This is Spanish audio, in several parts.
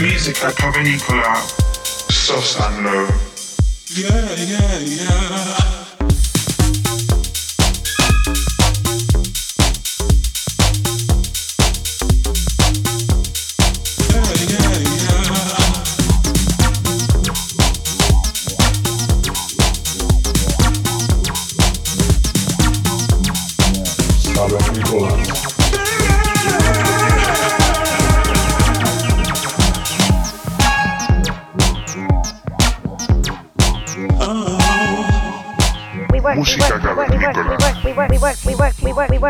Music by Pavel Nicola, soft and low. Yeah, yeah, yeah.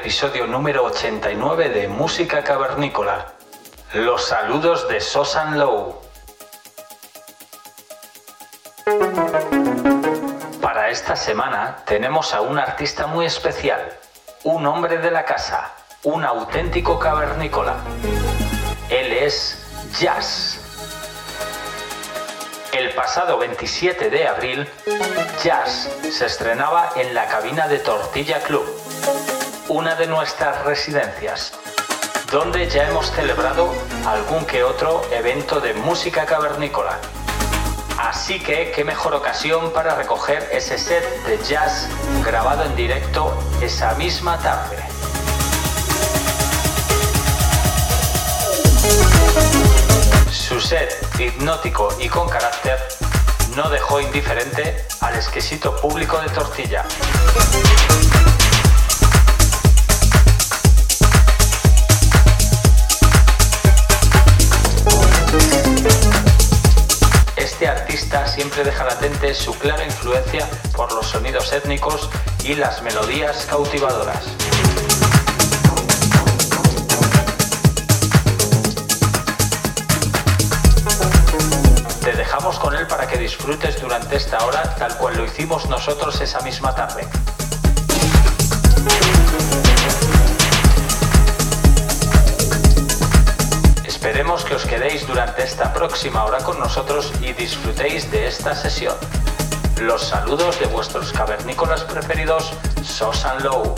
Episodio número 89 de Música Cavernícola. Los saludos de Sosan Low. Para esta semana tenemos a un artista muy especial, un hombre de la casa, un auténtico cavernícola. Él es Jazz. El pasado 27 de abril, Jazz se estrenaba en la cabina de Tortilla Club, una de nuestras residencias, donde ya hemos celebrado algún que otro evento de música cavernícola. Así que qué mejor ocasión para recoger ese set de jazz grabado en directo esa misma tarde. Su set hipnótico y con carácter no dejó indiferente al exquisito público de Tortilla. Siempre deja latente su clara influencia por los sonidos étnicos y las melodías cautivadoras. Te dejamos con él para que disfrutes durante esta hora tal cual lo hicimos nosotros esa misma tarde. Esperemos que os quedéis durante esta próxima hora con nosotros y disfrutéis de esta sesión. Los saludos de vuestros cavernícolas preferidos, Sosan Low.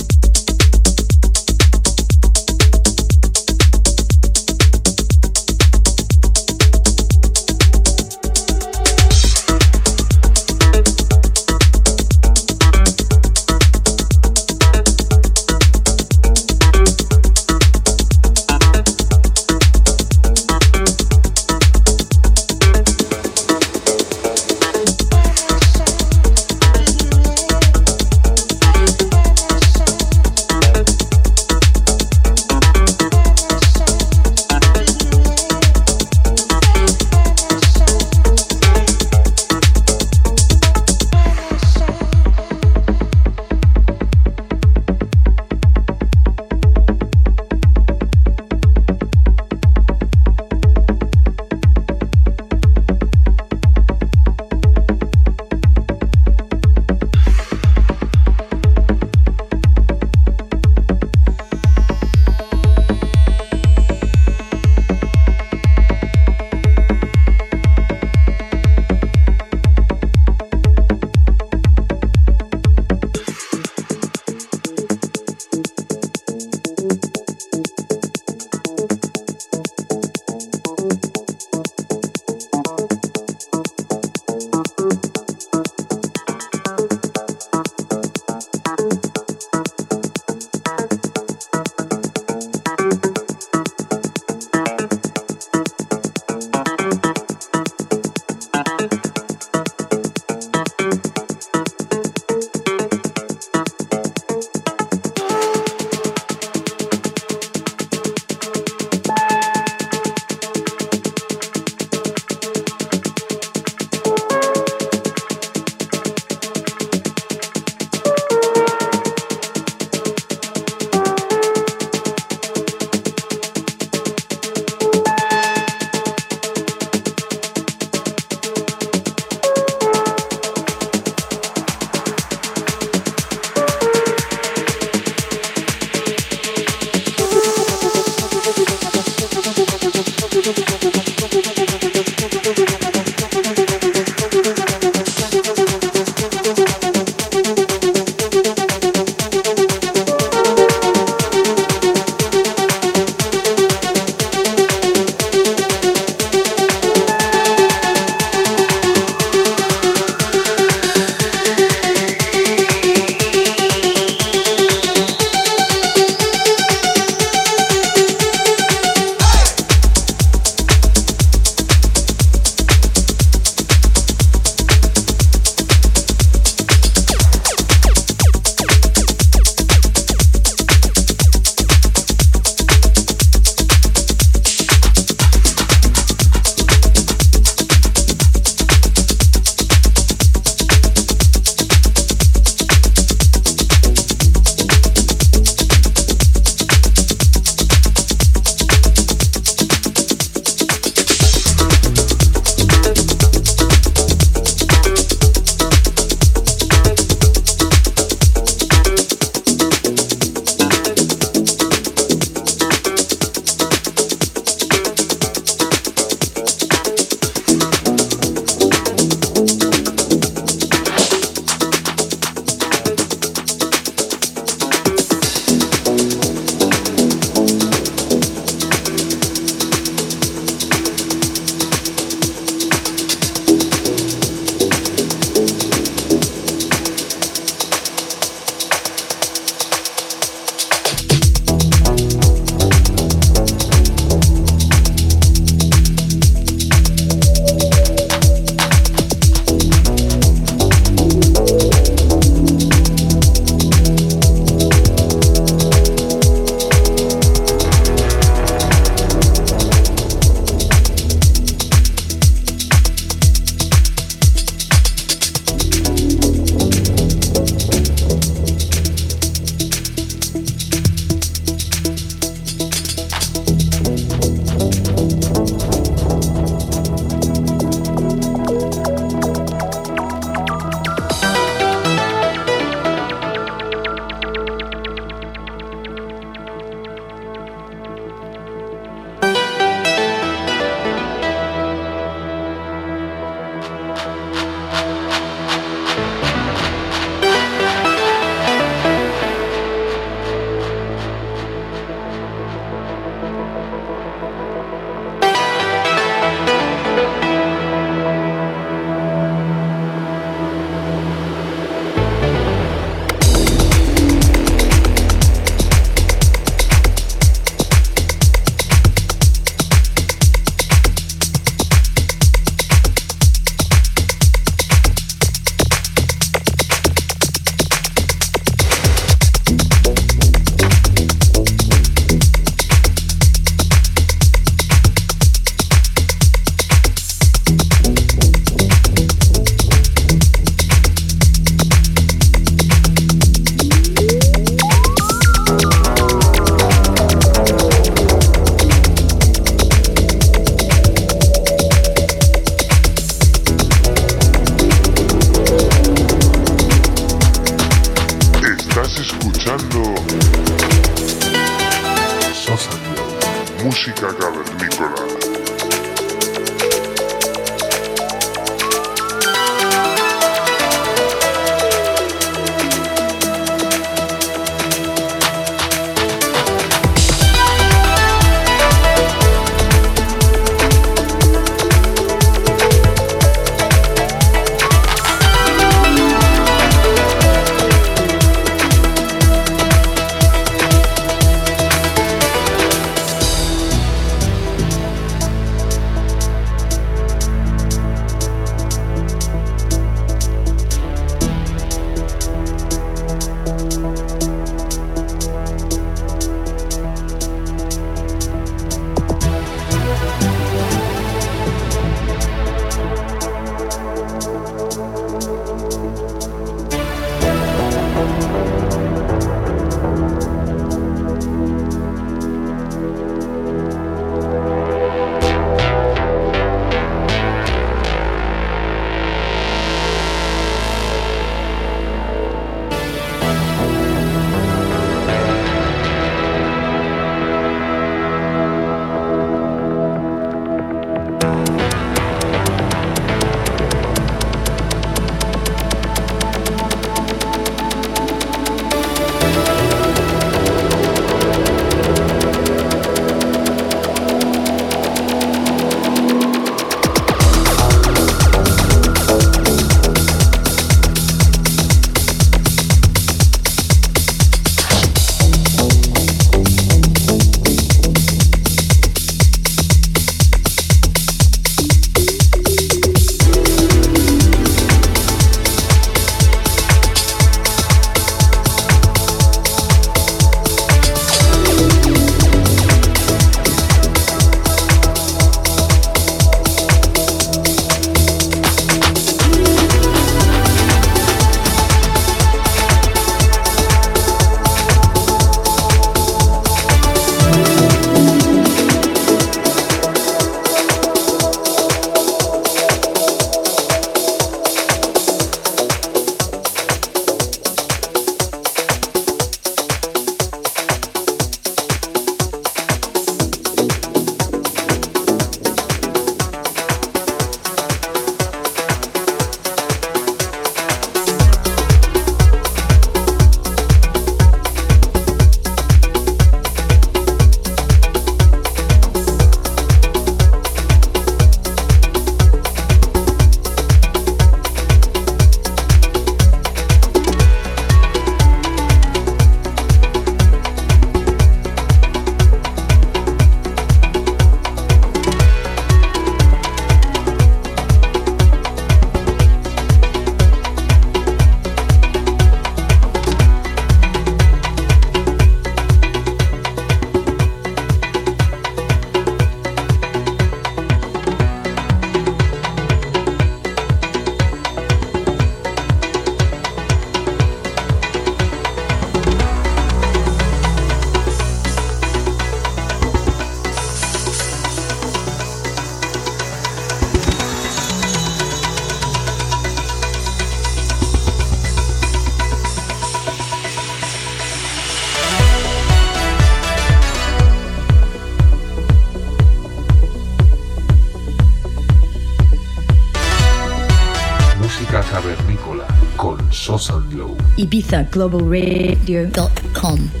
Globalradio.com.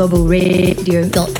globalradio.com.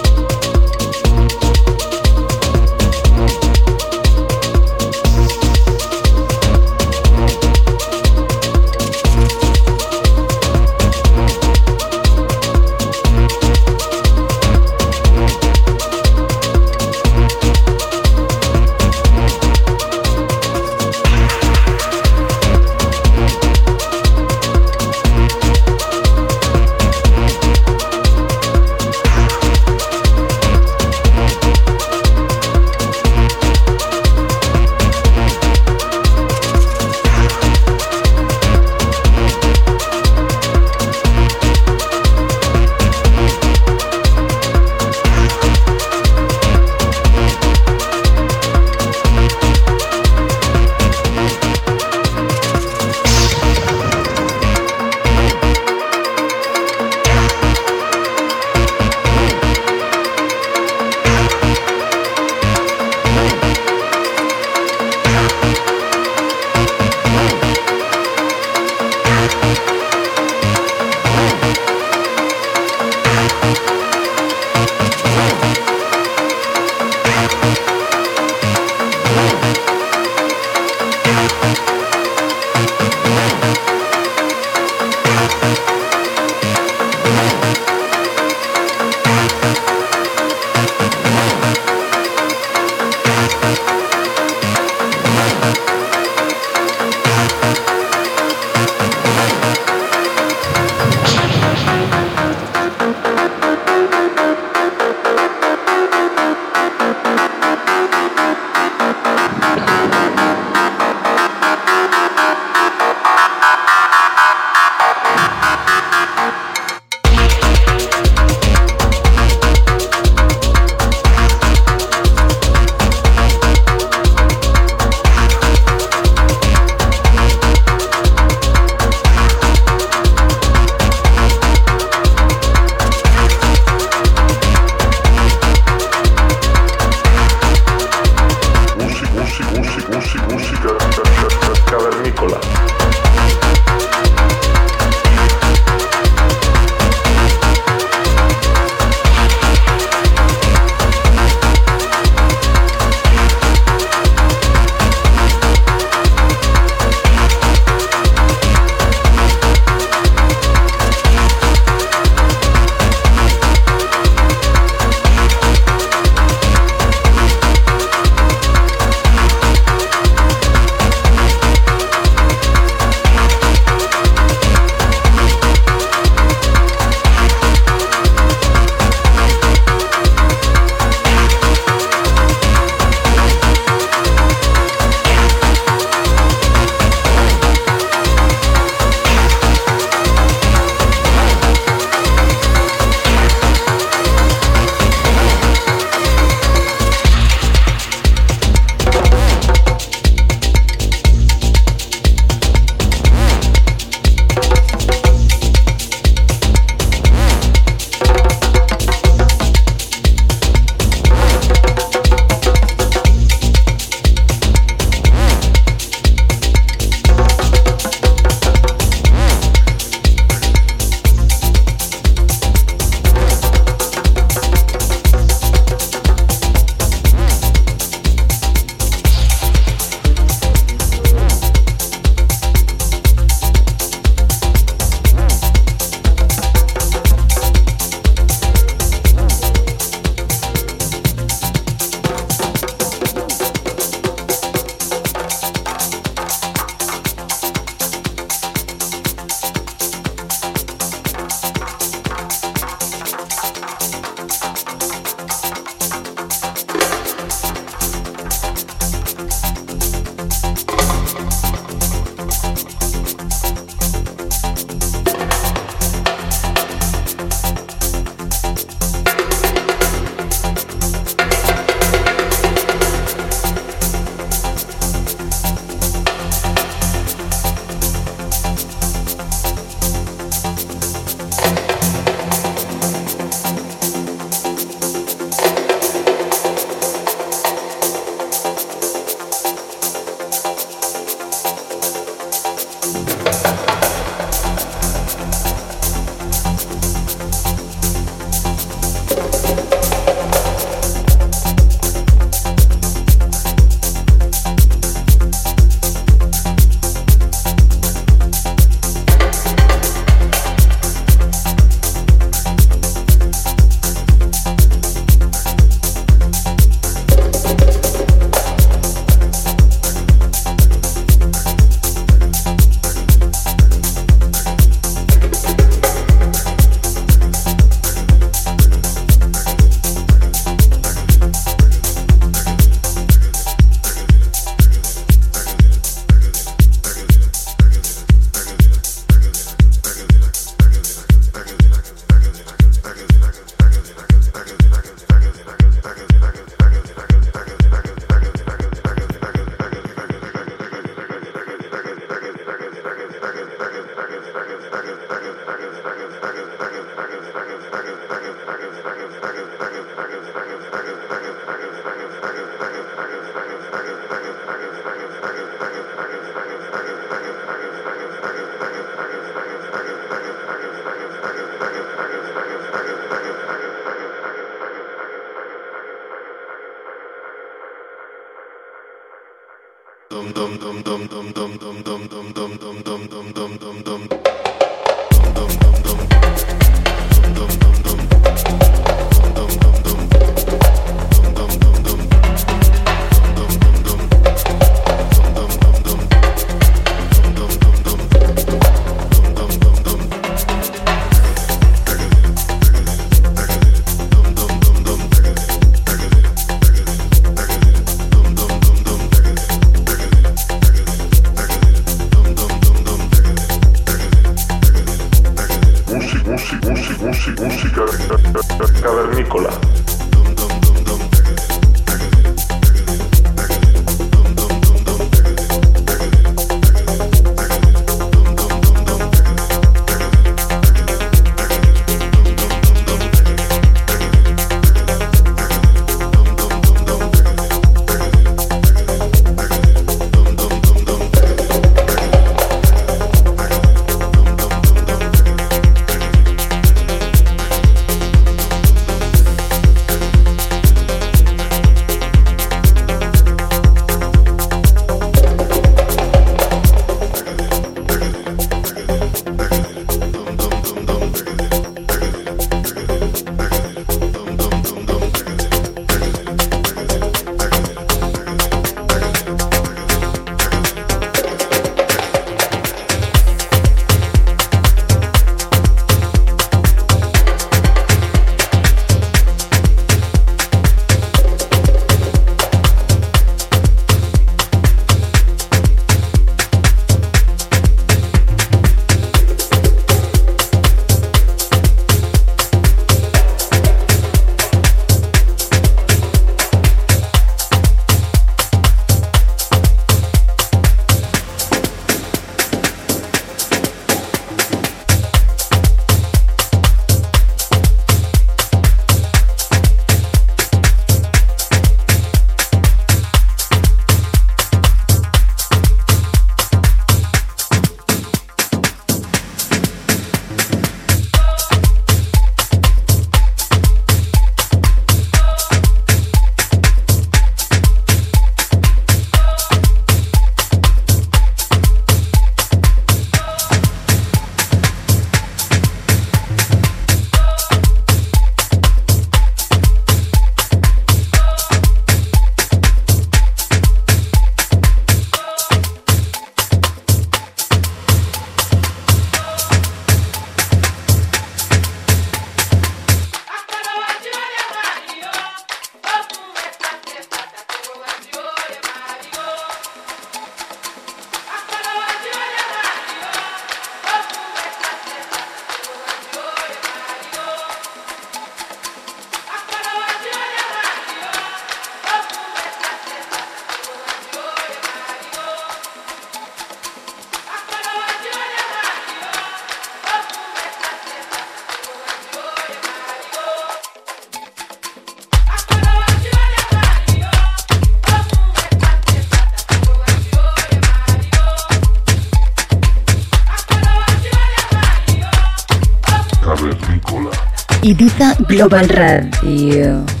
Global Radio.